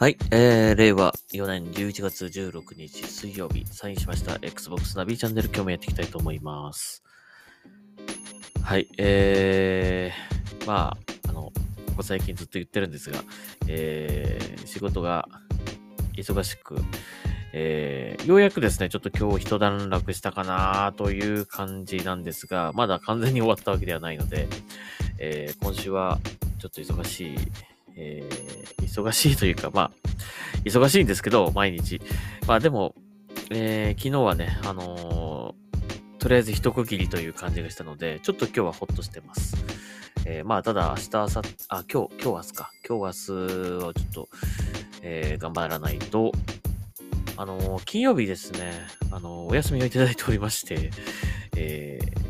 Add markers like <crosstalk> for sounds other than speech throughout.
はい、えー、令和4年11月16日水曜日、サインしました。Xbox ナビチャンネル今日もやっていきたいと思います。はい、えー、まあ、あの、ここ最近ずっと言ってるんですが、えー、仕事が忙しく、えー、ようやくですね、ちょっと今日一段落したかなという感じなんですが、まだ完全に終わったわけではないので、えー、今週はちょっと忙しい、えー、忙しいというか、まあ、忙しいんですけど、毎日。まあでも、えー、昨日はね、あのーとりあえず一区切りという感じがしたので、ちょっと今日はほっとしてます。えーまあ、ただ、明日、明後日、あ、今日、今日明日か。今日明日はちょっと、えー頑張らないと、あのー金曜日ですね、あのーお休みをいただいておりまして、えー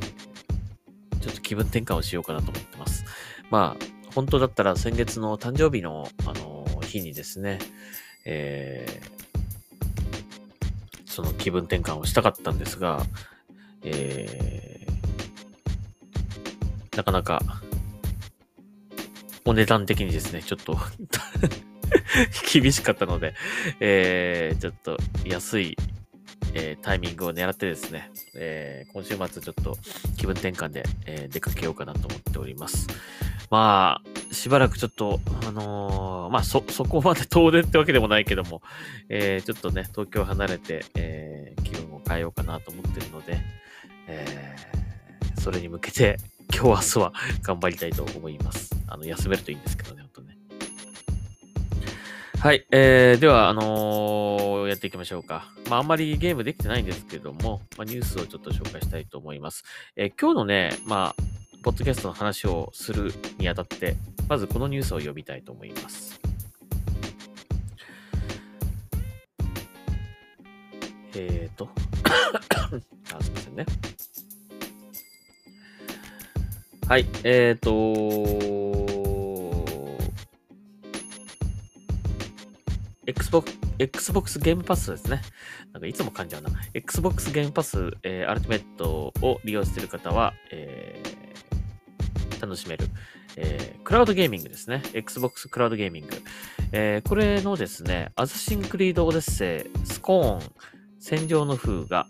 ちょっと気分転換をしようかなと思ってます。まあ、本当だったら先月の誕生日の、あの日にですね、えーその気分転換をしたかったんですが、えーなかなか、お値段的にですね、ちょっと <laughs> 厳しかったので、えーちょっと安い、えータイミングを狙ってですね、えー今週末ちょっと気分転換で、えー出かけようかなと思っております。まあ、しばらくちょっと、あのーまあ、そ、そこまで遠出ってわけでもないけども、えーちょっとね、東京離れて、えー気分を変えようかなと思ってるので、えーそれに向けて、今日明日は頑張りたいと思います。あの、休めるといいんですけどね、ほんとね。はい、えー、では、あのーやっていきましょうか。まあ、あんまりゲームできてないんですけども、まあ、ニュースをちょっと紹介したいと思います。えー今日のね、まあ、ポッドキャストの話をするにあたって、まずこのニュースを読みたいと思います。えーと、<coughs> あ、すいませんね。はい、えーと、Xbox、Xbox ゲームパスですね。なんかいつも噛んじゃうな。Xbox ゲームパス、えー、アルティメットを利用している方は、えー楽しめる、えークラウドゲーミングですね。Xbox クラウドゲーミング。えーこれのですね、アサシンクリードオデッセイ、スコーン、戦場のフーガ、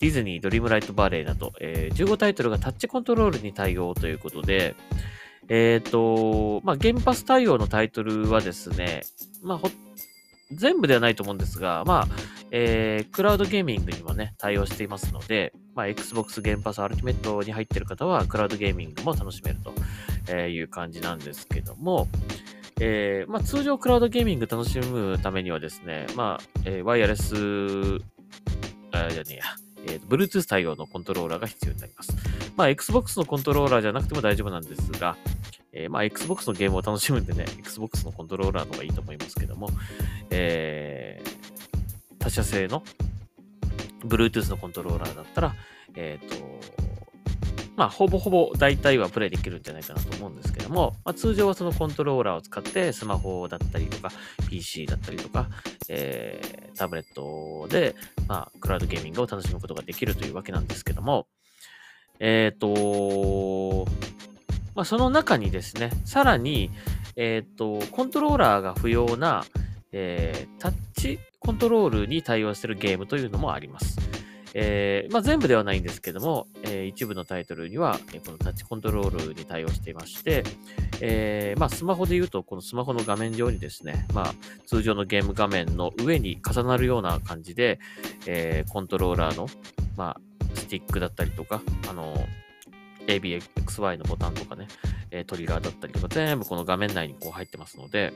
ディズニー、ドリームライトバレーなど、えー15タイトルがタッチコントロールに対応ということで、えっ、と、まあ、ゲームパス対応のタイトルはですね、まあ、全部ではないと思うんですが、まあ、えークラウドゲーミングにもね、対応していますので、まあ、Xbox ゲームパスアルティメットに入ってる方は、クラウドゲーミングも楽しめるという感じなんですけども、えーまあ、通常クラウドゲーミング楽しむためにはですね、まあ、えーワイヤレス、あじゃねえや、えー Bluetooth 対応のコントローラーが必要になります。まあ、Xbox のコントローラーじゃなくても大丈夫なんですが、えーまあ、Xbox のゲームを楽しむんでね、Xbox のコントローラーの方がいいと思いますけども、えー他社製の Bluetooth のコントローラーだったら、えっ、と、まあ、ほぼほぼ大体はプレイできるんじゃないかなと思うんですけども、まあ、通常はそのコントローラーを使ってスマホだったりとか PC だったりとか、えータブレットで、まあ、クラウドゲーミングを楽しむことができるというわけなんですけども、えっ、と、まあ、その中にですね、さらに、えっ、と、コントローラーが不要な、えータッチコントロールに対応しているゲームというのもあります。えーまあ、全部ではないんですけども、えー一部のタイトルには、えーこのタッチコントロールに対応していまして、えーまあ、スマホで言うと、このスマホの画面上にですね、まあ、通常のゲーム画面の上に重なるような感じで、えーコントローラーの、まあ、スティックだったりとか、あの、ABXY のボタンとかね、えトリガーだったりとか、全部この画面内にこう入ってますので、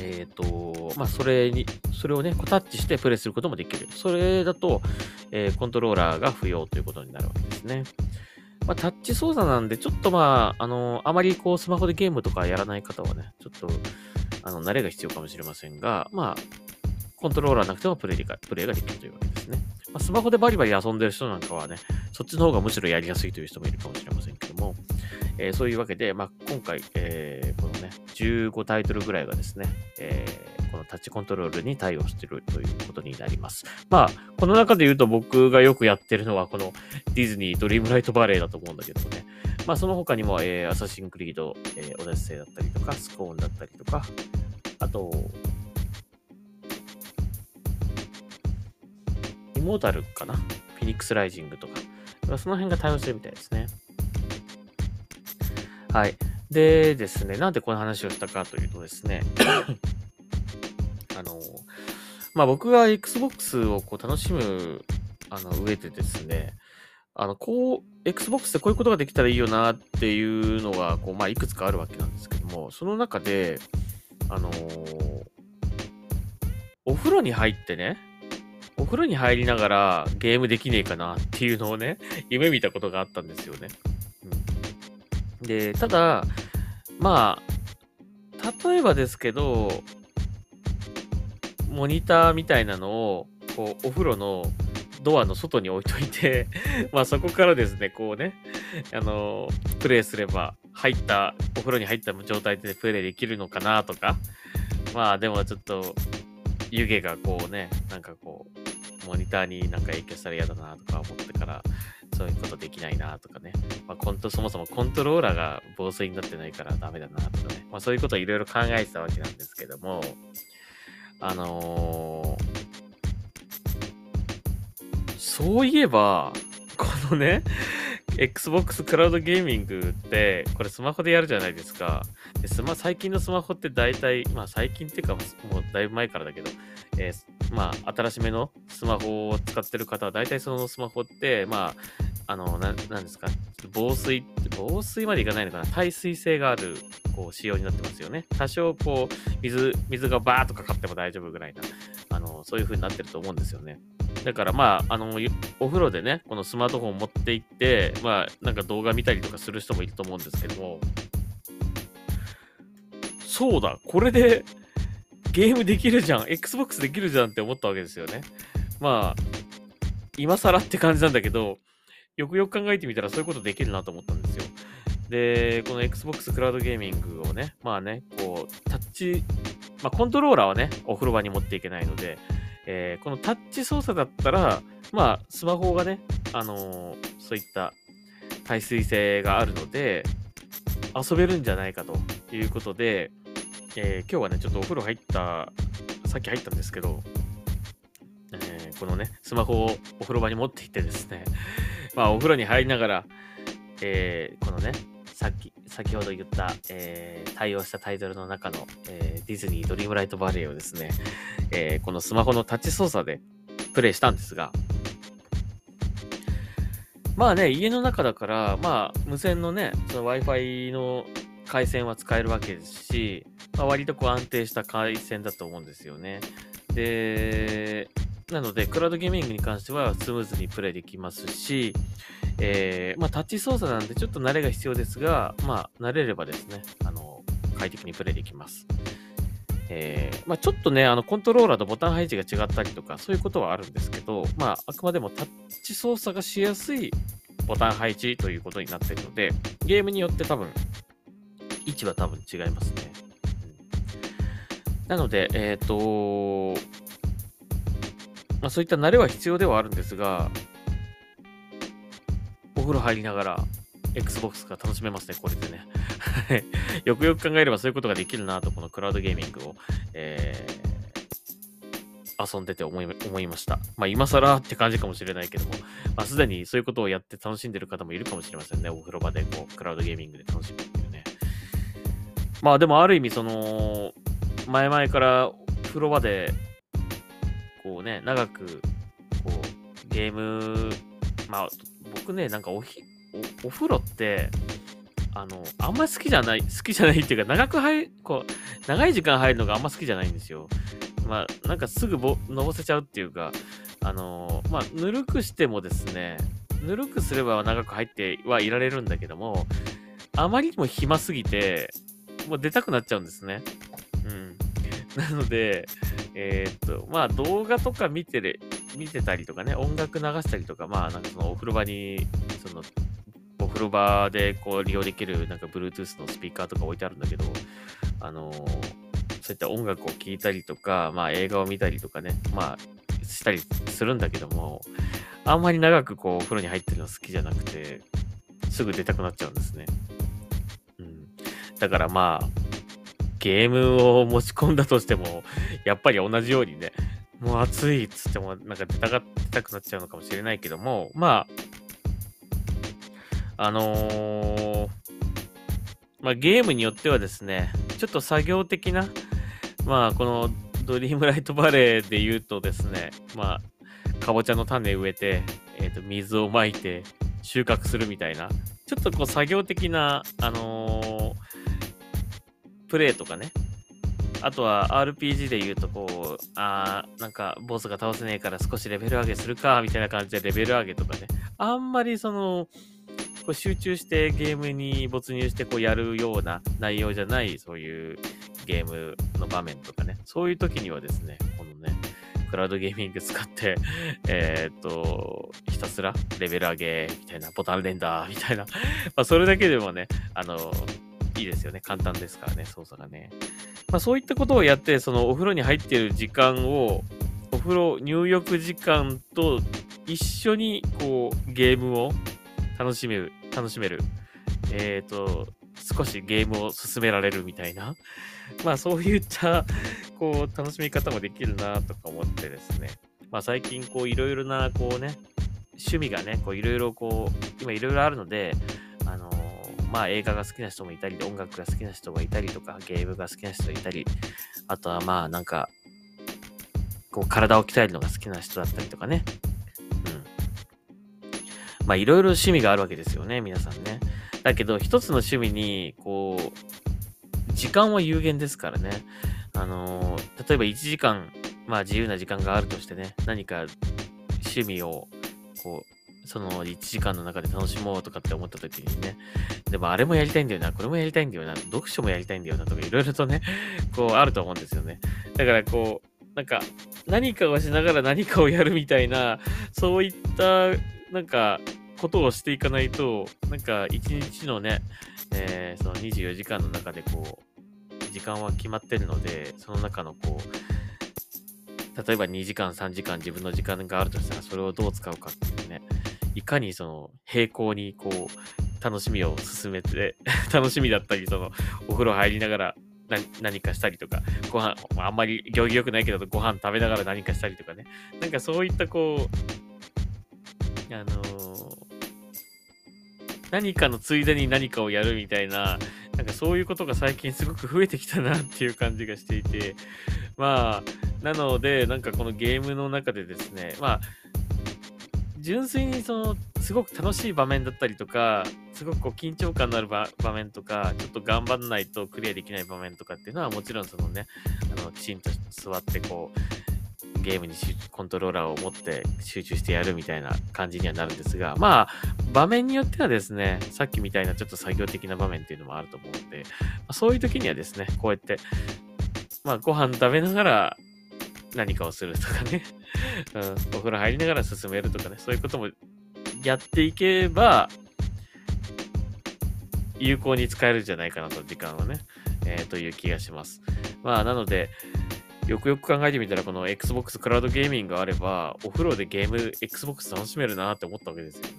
えっ、と、まあ、それに、それをね、こうタッチしてプレイすることもできる。それだと、えーコントローラーが不要ということになるわけですね。まあ、タッチ操作なんで、ちょっとまあ、あの、あまりこう、スマホでゲームとかやらない方はね、ちょっと、あの、慣れが必要かもしれませんが、まあ、コントローラーなくてもプレイがプレイができるというわけですね。まあ、スマホでバリバリ遊んでる人なんかはね、そっちの方がむしろやりやすいという人もいるかもしれませんけども、えーそういうわけで、まあ、今回、えーこのね、15タイトルぐらいがですね、えーこのタッチコントロールに対応してるということになります。まあ、この中で言うと僕がよくやってるのは、このディズニードリームライトバレーだと思うんだけどね。まあ、その他にも、えーアサシンクリード、えーオデッセイだったりとか、スコーンだったりとか、あと、モータルかな？フィニックスライジングとか。その辺が対応してるみたいですね。はい。でですね、なんでこの話をしたかというとですね、あの、まあ、僕が Xbox をこう楽しむあの上でですね、あの、こう、Xbox でこういうことができたらいいよなっていうのが、こう、まあ、いくつかあるわけなんですけども、その中で、あのー、お風呂に入ってね、お風呂に入りながらゲームできねえかなっていうのをね、夢見たことがあったんですよね。うん、で、ただ、まあ、例えばですけど、モニターみたいなのを、こう、お風呂のドアの外に置いといて <laughs> まあそこからですね、こうね、あの、プレイすれば、入った、お風呂に入った状態でプレイできるのかなとか、まあでもちょっと、湯気がこうね、なんかこう、モニターになんか影響したら嫌だなとか思ってから、そういうことできないなとかね。まあ、コント、そもそもコントローラーが防水になってないからダメだなとかね。まあ、そういうことをいろいろ考えてたわけなんですけども、あのー、そういえば、このね、Xbox クラウドゲーミングって、これスマホでやるじゃないですか。でスマ最近のスマホって大体、まあ最近っていうか、もうだいぶ前からだけど、えー、まあ新しめのスマホを使ってる方は大体そのスマホって、まあ、あの、ななんですか、防水、防水までいかないのかな、耐水性があるこう仕様になってますよね。多少こう、水、水がバーっとかかっても大丈夫ぐらいな、あの、そういう風になってると思うんですよね。だからまあ、あの、お風呂でね、このスマートフォンを持って行って、まあ、なんか動画見たりとかする人もいると思うんですけども、そうだ、これで <laughs> ゲームできるじゃん、Xbox できるじゃんって思ったわけですよね。まあ、今更って感じなんだけど、よくよく考えてみたらそういうことできるなと思ったんですよ。で、この Xbox クラウドゲーミングをね、まあね、こう、タッチ、まあコントローラーはね、お風呂場に持っていけないので、えー、このタッチ操作だったら、まあ、スマホがね、あのー、そういった耐水性があるので、遊べるんじゃないかということで、えー、今日はね、ちょっとお風呂入った、さっき入ったんですけど、え、このね、スマホをお風呂場に持っていってですね、<laughs> まあ、お風呂に入りながら、え、このね、さっき、先ほど言った、えー、対応したタイトルの中の、えー、ディズニードリームライトバレーをですね、えー、このスマホのタッチ操作でプレイしたんですが、まあね、家の中だから、まあ、無線のね、その Wi-Fi の回線は使えるわけですし、まあ、割とこう安定した回線だと思うんですよね。で、なので、クラウドゲーミングに関してはスムーズにプレイできますし、えー、まあ、タッチ操作なんでちょっと慣れが必要ですが、まあ、慣れればですね、あの、快適にプレイできます。えー、まあ、ちょっとね、あの、コントローラーとボタン配置が違ったりとか、そういうことはあるんですけど、まあ、あくまでもタッチ操作がしやすいボタン配置ということになっているので、ゲームによって多分、位置は多分違いますね。なので、えっ、ー、と、まあ、そういった慣れは必要ではあるんですが、お風呂入りながら Xbox が楽しめますね、これでね。<laughs> よくよく考えればそういうことができるなと、このクラウドゲーミングを、えー、遊んでて思い思いました。まあ今更って感じかもしれないけども、まあすでにそういうことをやって楽しんでる方もいるかもしれませんね。お風呂場でこう、クラウドゲーミングで楽しむっていうね。まあでもある意味その、前々から風呂場で、こうね、長く、こう、ゲーム、まあ、僕ね、なんかおひおお風呂って、あの、あんまり好きじゃない、好きじゃないっていうか、長く入こう、長い時間入るのがあんま好きじゃないんですよ。まあ、なんかすぐぼのぼせちゃうっていうか、あのまあ、ぬるくしてもですね、ぬるくすれば長く入ってはいられるんだけども、あまりにも暇すぎて、もう出たくなっちゃうんですね。うん。なので、えー、っと、まあ動画とか見てる、見てたりとかね、音楽流したりとか、まあなんかそのお風呂場に、その、お風呂場でこう利用できるなんか Bluetooth のスピーカーとか置いてあるんだけど、あのー、そういった音楽を聴いたりとか、まあ映画を見たりとかね、まあしたりするんだけども、あんまり長くこうお風呂に入ってるの好きじゃなくて、すぐ出たくなっちゃうんですね。うん。だからまあ、ゲームを持ち込んだとしても、やっぱり同じようにね、もう暑いっつっても、なんか出たが出たくなっちゃうのかもしれないけども、まあ、あのー、まあ、ゲームによってはですね、ちょっと作業的な、まあ、このドリームライトバレーで言うとですね、まあ、かぼちゃの種植えて、えっ、ー、と、水をまいて、収穫するみたいな、ちょっとこう作業的な、あの、プレイとかね、あとは RPG で言うと、こう、あなんか、ボスが倒せねえから少しレベル上げするか、みたいな感じでレベル上げとかね。あんまりその、こう集中してゲームに没入してこうやるような内容じゃない、そういうゲームの場面とかね。そういう時にはですね、このね、クラウドゲーミング使って、<laughs> えー、っと、ひたすらレベル上げみたいな、ボタン連打みたいな。まあ、それだけでもね、あの、いいですよね。簡単ですからね、操作がね。まあ、そういったことをやって、そのお風呂に入っている時間を、お風呂入浴時間と一緒に、こう、ゲームを楽しめる、楽しめる。えっ、ー、と、少しゲームを進められるみたいな。まあ、そういった、こう、楽しみ方もできるなとか思ってですね。まあ、最近、こう、いろいろな、こうね、趣味がね、こう、いろいろこう、今いろいろあるので、あのまあ映画が好きな人もいたり、音楽が好きな人がいたりとか、ゲームが好きな人がいたり、あとはまあなんか、こう体を鍛えるのが好きな人だったりとかね。うん。まあいろいろ趣味があるわけですよね、皆さんね。だけど一つの趣味に、こう、時間は有限ですからね。あのー、例えば1時間、まあ自由な時間があるとしてね、何か趣味を、こう、その1時間の中で楽しもうとかって思った時にね、でもあれもやりたいんだよな、これもやりたいんだよな、読書もやりたいんだよなとかいろいろとね、<laughs> こうあると思うんですよね。だからこう、なんか何かをしながら何かをやるみたいな、そういったなんかことをしていかないと、なんか一日のね、えー、その24時間の中でこう、時間は決まってるので、その中のこう、例えば2時間、3時間自分の時間があるとしたら、それをどう使うかっていうね、いかにその平行にこう楽しみを進めて <laughs> 楽しみだったりそのお風呂入りながら何かしたりとか、ご飯、あんまり行儀良くないけど、ご飯食べながら何かしたりとかね。なんかそういったこう、あのー、何かのついでに何かをやるみたいな、なんかそういうことが最近すごく増えてきたなっていう感じがしていて、まあ、なので、なんかこのゲームの中でですね、まあ、純粋にその、すごく楽しい場面だったりとか、すごくこう緊張感のある場面とか、ちょっと頑張んないとクリアできない場面とかっていうのはもちろんそのね、あの、きちんと座ってこう、ゲームにコントローラーを持って集中してやるみたいな感じにはなるんですが、まあ、場面によってはですね、さっきみたいなちょっと作業的な場面っていうのもあると思うので、ま、そういう時にはですね、こうやって、まあ、ご飯食べながら何かをするとかね。<laughs> うん、お風呂入りながら進めるとかね、そういうこともやっていけば、有効に使えるんじゃないかなと、時間をね、えー、という気がします。まあ、なので、よくよく考えてみたら、この Xbox クラウドゲーミングがあれば、お風呂でゲーム Xbox 楽しめるなって思ったわけですよ、ね。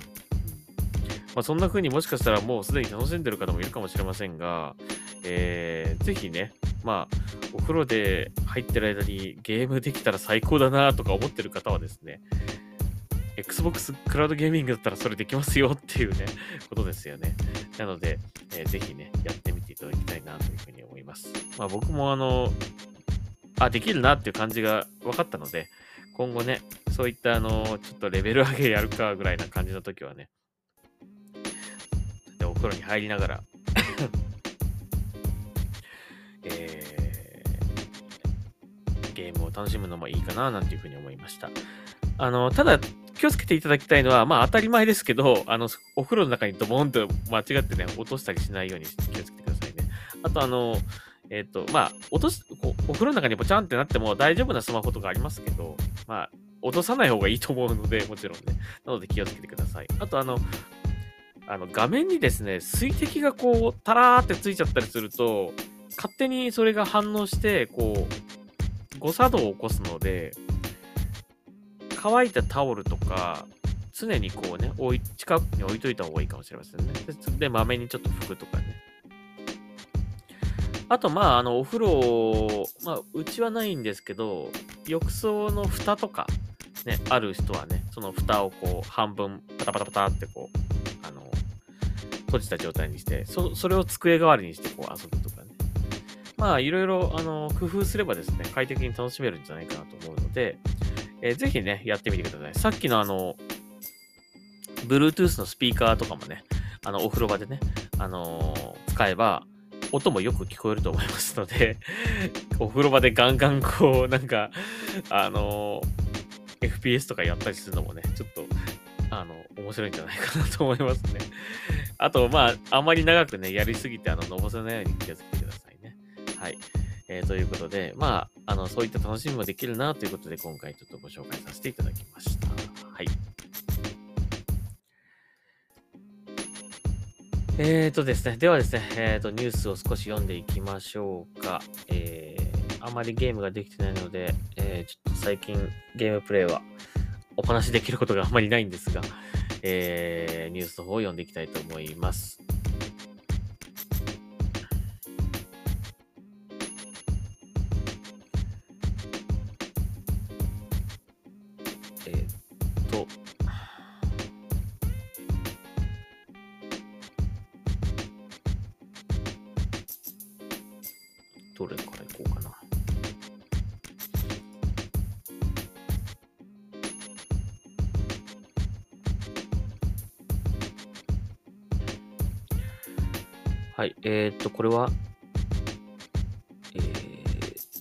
まあ、そんな風にもしかしたらもうすでに楽しんでる方もいるかもしれませんが、えー、ぜひね、まあ、お風呂で入ってる間にゲームできたら最高だなとか思ってる方はですね、Xbox クラウドゲーミングだったらそれできますよっていうね、ことですよね。なので、えー、ぜひね、やってみていただきたいなというふうに思います。まあ僕もあの、あ、できるなっていう感じが分かったので、今後ね、そういったあの、ちょっとレベル上げやるかぐらいな感じの時はね、でお風呂に入りながらえー、ゲームを楽しむのもいいかななんていうふうに思いました。あの、ただ、気をつけていただきたいのは、まあ当たり前ですけど、あの、お風呂の中にドボンと間違ってね、落としたりしないように気をつけてくださいね。あと、あの、えっ、ー、と、まあ、落とす、お風呂の中にポチャンってなっても大丈夫なスマホとかありますけど、まあ、落とさない方がいいと思うので、もちろんね。なので気をつけてください。あと、あの、あの画面にですね、水滴がこう、タラーってついちゃったりすると、勝手にそれが反応して、こう、誤作動を起こすので、乾いたタオルとか、常にこうね、置い近くに置いといた方がいいかもしれませんね。で、まめにちょっと拭くとかね。あと、まあ、あの、お風呂、まあ、うちはないんですけど、浴槽の蓋とか、ね、ある人はね、その蓋をこう、半分、パタパタパタってこう、あの、閉じた状態にして、そそれを机代わりにしてこう遊ぶとかね。まあ、いろいろ、あの、工夫すればですね、快適に楽しめるんじゃないかなと思うので、えー、ぜひね、やってみてください。さっきのあの、Bluetooth のスピーカーとかもね、あの、お風呂場でね、あのー、使えば、音もよく聞こえると思いますので <laughs> お風呂場でガンガンこう、なんか、あのー、FPS とかやったりするのもね、ちょっと、あの、面白いんじゃないかなと思いますね。あと、まあ、あまり長くね、やりすぎて、あの、のぼせないように気をつけてください。はい。えー、ということで、まあ、あの、そういった楽しみもできるなということで、今回ちょっとご紹介させていただきました。はい。えーとですね、ではですね、えーと、ニュースを少し読んでいきましょうか。えー、あまりゲームができてないので、えー、ちょっと最近ゲームプレイはお話しできることがあまりないんですが、えー、ニュースの方を読んでいきたいと思います。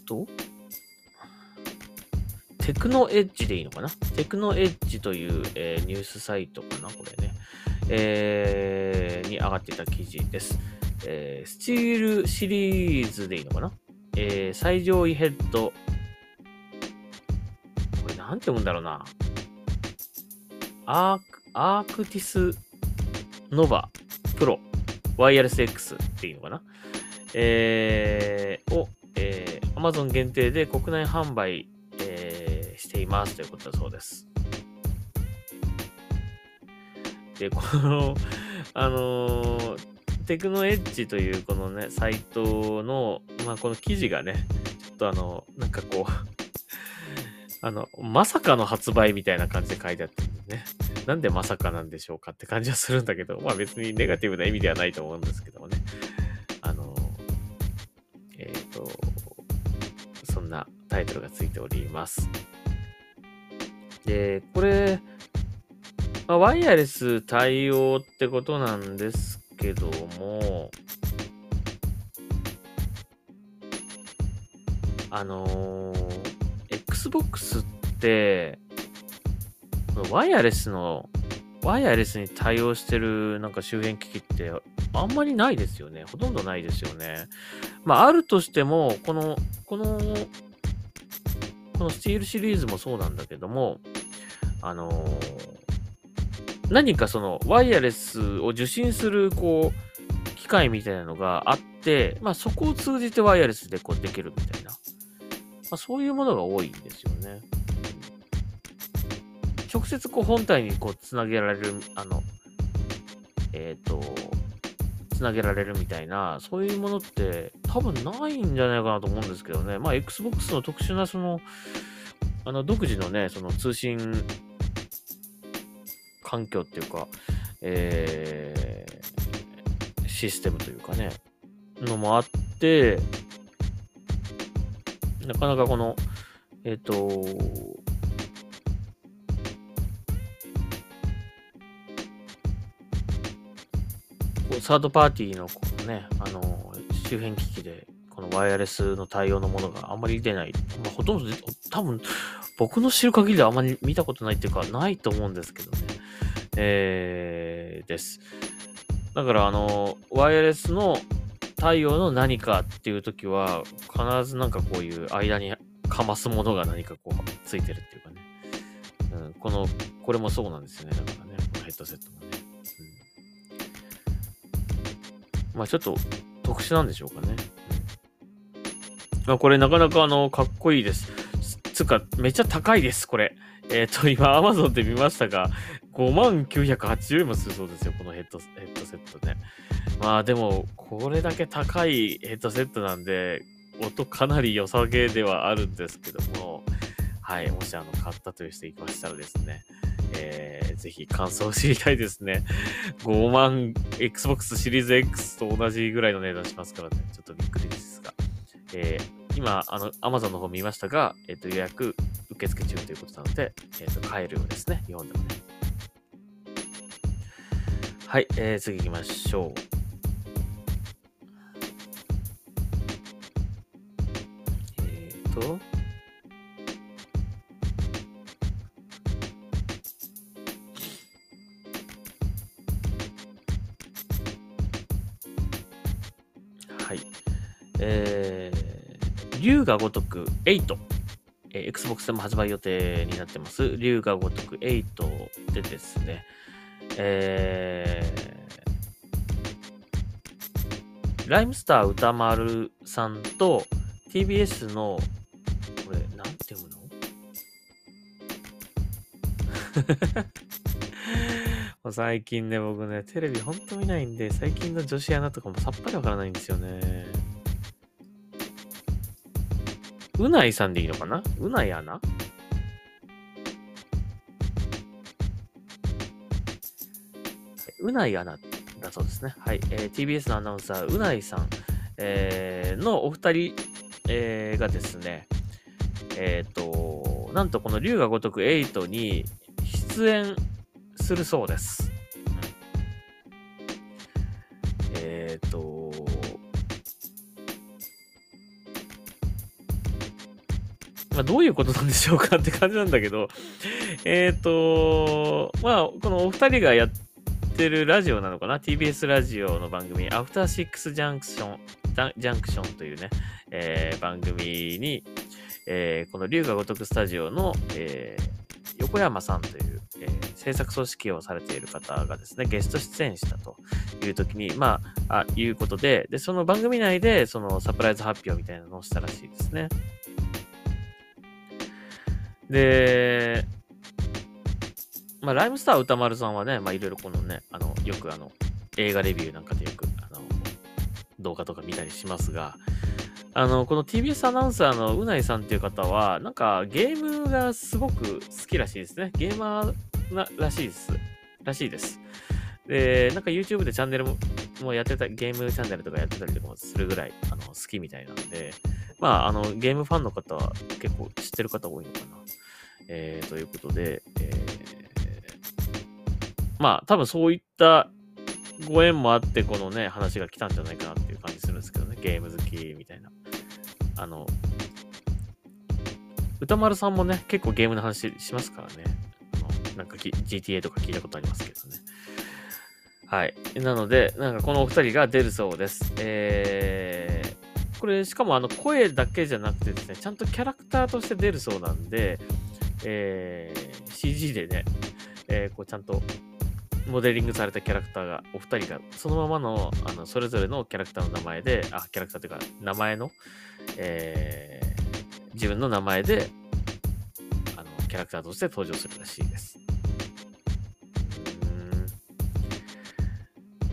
と、テクノエッジでいいのかな？テクノエッジという、えー、ニュースサイトかな？これね。えー、に上がってた記事です。えー、スチールシリーズでいいのかな？えー、最上位ヘッド。これなんて読むんだろうな。アーク、アークティスノバプロワイヤレス X っていうのかな？えー、を、え、Amazon 限定で国内販売、えー、していますということだそうです。で、この、<laughs> あのーテクノエッジというこのね、サイトの、まあ、この記事がね、ちょっとあの、なんかこう <laughs> あの、まさかの発売みたいな感じで書いてあってね。なんでまさかなんでしょうかって感じはするんだけど、まあ別にネガティブな意味ではないと思うんですけどもね。タイトルがついております。で、これ、まあ、ワイヤレス対応ってことなんですけども、あのー、Xbox って、ワイヤレスの、ワイヤレスに対応してるなんか周辺機器ってあんまりないですよね。ほとんどないですよね。まあ、あるとしても、この、この、このスティールシリーズもそうなんだけども、あのー何かそのワイヤレスを受信するこう機械みたいなのがあって、まあ、そこを通じてワイヤレスでこうできるみたいな、まあ、そういうものが多いんですよね。直接こう本体にこうつなげられる、あの、えっ、ー、と、つなげられるみたいな、そういうものって多分ないんじゃないかなと思うんですけどね。まあ、Xbox の特殊なその、あの、独自のね、その通信環境っていうか、えー、システムというかね、のもあって、なかなかこの、えっ、ー、と、サードパーティーのこのね、あの、周辺機器で、このワイヤレスの対応のものがあんまり出ない。まあ、ほとんど、多分、僕の知る限りではあんまり見たことないっていうか、ないと思うんですけどね。えー、です。だから、あの、ワイヤレスの対応の何かっていう時は、必ずなんかこういう間にかますものが何かこうついてるっていうかね。うん、この、これもそうなんですよね。だからね、このヘッドセットもね。うん、まあちょっと特殊なんでしょうかね。まあこれなかなかあの、かっこいいです。つか、めっちゃ高いです、これ。えっ、ー、と、今、Amazon で見ましたが、5万980円もするそうですよ、このヘッドヘッドセットね。まあでも、これだけ高いヘッドセットなんで、音かなり良さげではあるんですけども、はい、もしあの、買ったという人いましたらですね、えー、ぜひ感想を知りたいですね。5万、Xbox シリーズ X と同じぐらいの値段しますからね、ちょっとびっくりですが。えー、今、あの、Amazon の方見ましたが、えっ、ー、と、予約受付中ということなので、えっ、ー、と、買えるようですね、日本でもね。はい、えー、次行きましょう。と、はい。えー、竜が如く8。えー、Xbox でも発売予定になってます。竜が如く8でですね、えー、ライムスター歌丸さんと TBS のて読むの？<laughs> 最近ね、僕ね、テレビほんと見ないんで、最近の女子アナとかもさっぱりわからないんですよね。うないさんでいいのかな？うないアナうないアナだそうですね。はい。えー、TBS のアナウンサー、うないさん、えー、のお二人、えー、がですね、えっ、ー、と、なんとこの龍が如く8に出演するそうです。うん、えっ、ー、と、まあ、どういうことなんでしょうかって感じなんだけど、えっ、ー、と、まあ、このお二人がやってるラジオなのかな ?TBS ラジオの番組、アフターシックスジャンクション、ジャンクションというね、えー、番組に、えー、この龍が如くスタジオの、えー、横山さんという、えー、制作組織をされている方がですね、ゲスト出演したという時に、まあ、あいうことで、で、その番組内で、そのサプライズ発表みたいなのをしたらしいですね。で、まあ、ライムスター歌丸さんはね、まあ、いろいろこのね、あの、よくあの、映画レビューなんかでよく、あの、動画とか見たりしますが、あの、この TBS アナウンサーのうないさんっていう方は、なんかゲームがすごく好きらしいですね。ゲーマーならしいです。らしいです。で、なんか YouTube でチャンネルももやってた、ゲームチャンネルとかやってたりとかもするぐらい、あの、好きみたいなんで、まあ、あの、ゲームファンの方は結構知ってる方多いのかな。えー、ということで、えー、まあ、多分そういったご縁もあって、このね、話が来たんじゃないかなっていう感じするんですけどね、ゲーム好きみたいな。あの、歌丸さんもね、結構ゲームの話しますからね。なんか GTA とか聞いたことありますけどね。はい。なので、なんかこのお二人が出るそうです。えー、これしかもあの声だけじゃなくてですね、ちゃんとキャラクターとして出るそうなんで、えー、CG でね、えー、こうちゃんとモデリングされたキャラクターが、お二人が、そのままの、あの、それぞれのキャラクターの名前で、あ、キャラクターというか、名前の、えー、自分の名前で、あの、キャラクターとして登場するらしいです。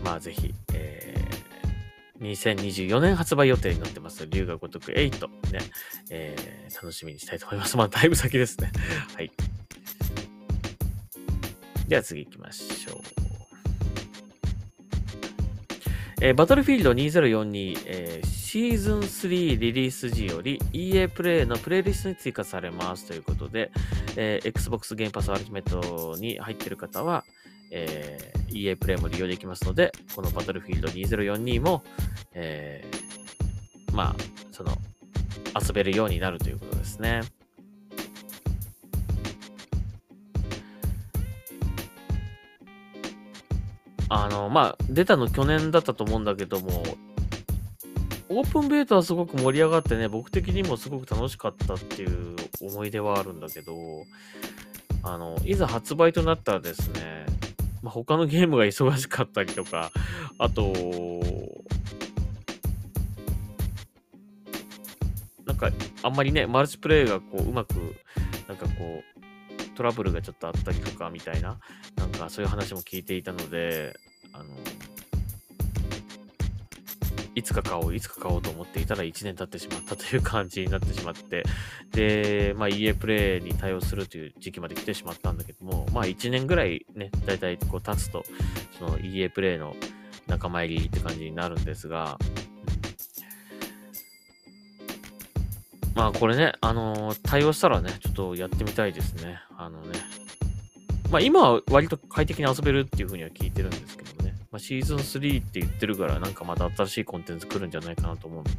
うん。まあ、ぜひ、2024年発売予定になってます、龍が如く8、ね、えー、楽しみにしたいと思います。まあ、だいぶ先ですね。<laughs> はい。では次行きましょう。えー、バトルフィールド2042、えー、シーズン3リリース時より EA プレイのプレイリストに追加されますということで、えー、Xbox ゲームパスアルティメットに入っている方は、えー、EA プレイも利用できますので、このバトルフィールド2042も、えー、まあ、その、遊べるようになるということですね。あの、まあ、出たの去年だったと思うんだけども、オープンベータはすごく盛り上がってね、僕的にもすごく楽しかったっていう思い出はあるんだけど、あの、いざ発売となったらですね、まあ、他のゲームが忙しかったりとか、あと、なんか、あんまりね、マルチプレイがこう、うまく、なんかこう、トラブルがちょっとあったりとかみたいな、なんかそういう話も聞いていたので、あの、いつか買おう、いつか買おうと思っていたら1年経ってしまったという感じになってしまって、で、まあ EA プレイに対応するという時期まで来てしまったんだけども、まあ1年ぐらいね、だいたいこう経つと、その EA プレイの仲間入りって感じになるんですが、まあこれね、あのー、対応したらね、ちょっとやってみたいですね。あのね。まあ今は割と快適に遊べるっていう風には聞いてるんですけど。まあシーズン3って言ってるからなんかまた新しいコンテンツ来るんじゃないかなと思うんで。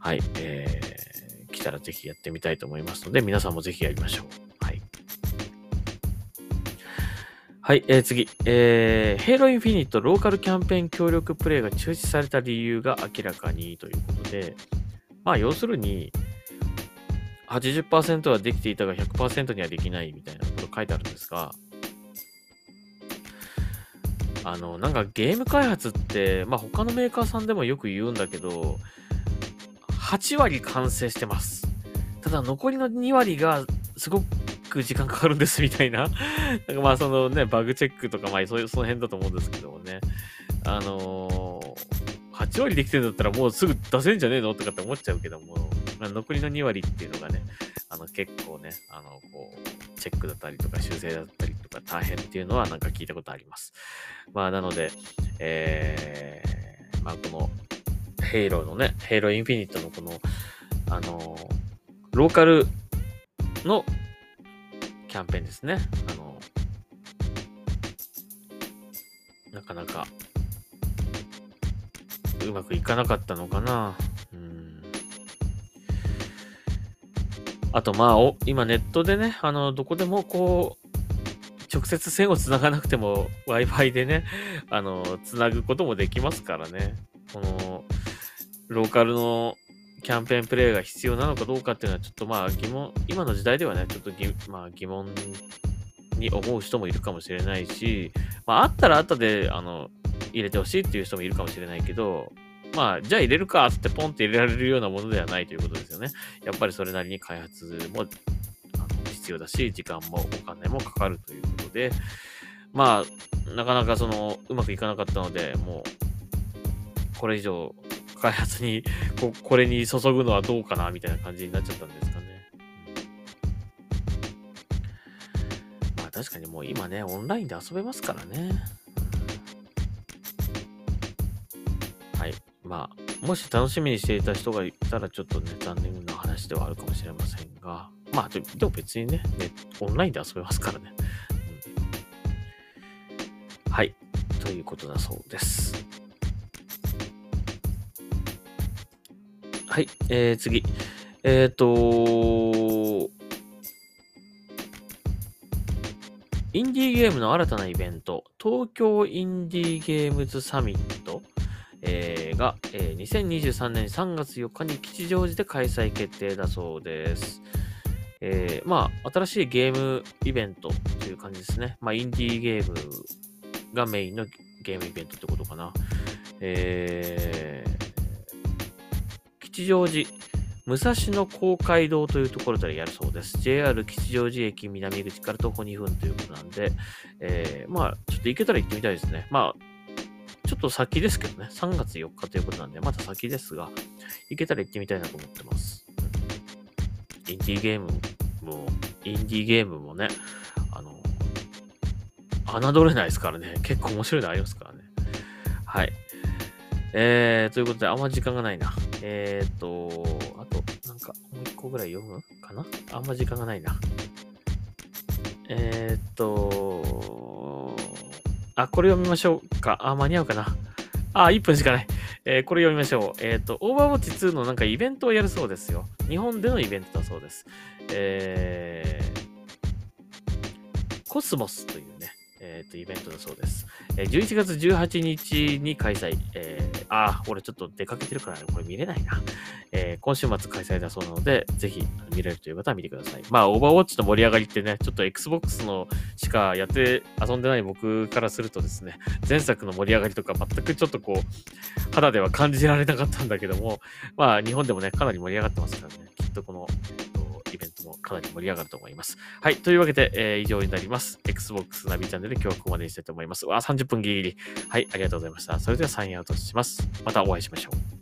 はい。えー、来たらぜひやってみたいと思いますので、皆さんもぜひやりましょう。はい。はい、えー、次。えー、ヘイロインフィニットローカルキャンペーン協力プレイが中止された理由が明らかにということで、まあ、要するに、80%はできていたが100%にはできないみたいなこと書いてあるんですが、あの、なんかゲーム開発って、まあ他のメーカーさんでもよく言うんだけど、8割完成してます。ただ残りの2割がすごく時間かかるんですみたいな。<laughs> なんかまあそのね、バグチェックとかまあそういうその辺だと思うんですけどもね。あの8割できてるんだったらもうすぐ出せんじゃねえのとかって思っちゃうけども、まあ、残りの2割っていうのがね、あの結構ね、あの、こう、チェックだったりとか修正だったり大変っていうのはなんか聞いたことあります。まあなので、えー、まあこの、ヘイローのね、ヘイローインフィニットのこの、あの、ローカルのキャンペーンですね。あの、なかなかうまくいかなかったのかな。うん。あと、まあ、お、今ネットでね、あの、どこでもこう、直接線を繋がなくても Wi-Fi でね、あの、繋ぐこともできますからね。この、ローカルのキャンペーンプレイが必要なのかどうかっていうのはちょっとまあ疑問、今の時代ではね、ちょっとぎ、まあ、疑問に思う人もいるかもしれないし、まああったら後で、あの、入れてほしいっていう人もいるかもしれないけど、まあ、じゃあ入れるかってポンって入れられるようなものではないということですよね。やっぱりそれなりに開発も必要だし、時間もお金もかかるというで、まあ、なかなかその、うまくいかなかったので、もう、これ以上、開発に <laughs> こ、これに注ぐのはどうかな、みたいな感じになっちゃったんですかね。まあ確かにもう今ね、オンラインで遊べますからね。はいまあ、もし楽しみにしていた人がいたらちょっとね、残念な話ではあるかもしれませんが、まあ、でも別にねね、オンラインで遊べますからね。はい。ということだそうです。はい。えー、次。えっ、ー、とインディーゲームの新たなイベント、東京インディーゲームズサミットえー、が、えー、2023年3月4日に吉祥寺で開催決定だそうです。えー、まあ、新しいゲームイベントという感じですね。まあ、インディーゲームがメインのゲームイベントってことかな。えー、吉祥寺、武蔵野公会堂というところでやるそうです。JR 吉祥寺駅南口から徒歩2分ということなんで、えー、まあ、ちょっと行けたら行ってみたいですね。まあ、ちょっと先ですけどね、3月4日ということなんで、まだ先ですが、行けたら行ってみたいなと思ってます。インディーゲームも、インディーゲームもね、侮れないですからね、結構面白いのありますからね。はい。えー、ということで、あんま時間がないな。えーと、あと、なんか、もう一個ぐらい読むかな？あんま時間がないな。えーと、あ、これ読みましょうか。あ、間に合うかな。あ、1分しかない。えー、これ読みましょう。えっ、ー、と、オーバーウォッチ2のなんかイベントをやるそうですよ。日本でのイベントだそうです。えー、コスモスという、えっ、と、イベントだそうです。えー、11月18日に開催。えー、あ、俺ちょっと出かけてるからこれ見れないな。えー、今週末開催だそうなので、ぜひ見れるという方は見てください。まあ、オーバーウォッチの盛り上がりってね、ちょっと Xbox のしかやって遊んでない僕からするとですね、前作の盛り上がりとか全くちょっとこう、肌では感じられなかったんだけども、まあ、日本でもね、かなり盛り上がってますからね、きっとこの、かなり盛り上がると思います。はい。というわけで、えー以上になります。Xbox ナビチャンネル今日はここまでにしたいと思います。わあ、30分ギリギリ。はい。ありがとうございました。それではサインアウトします。またお会いしましょう。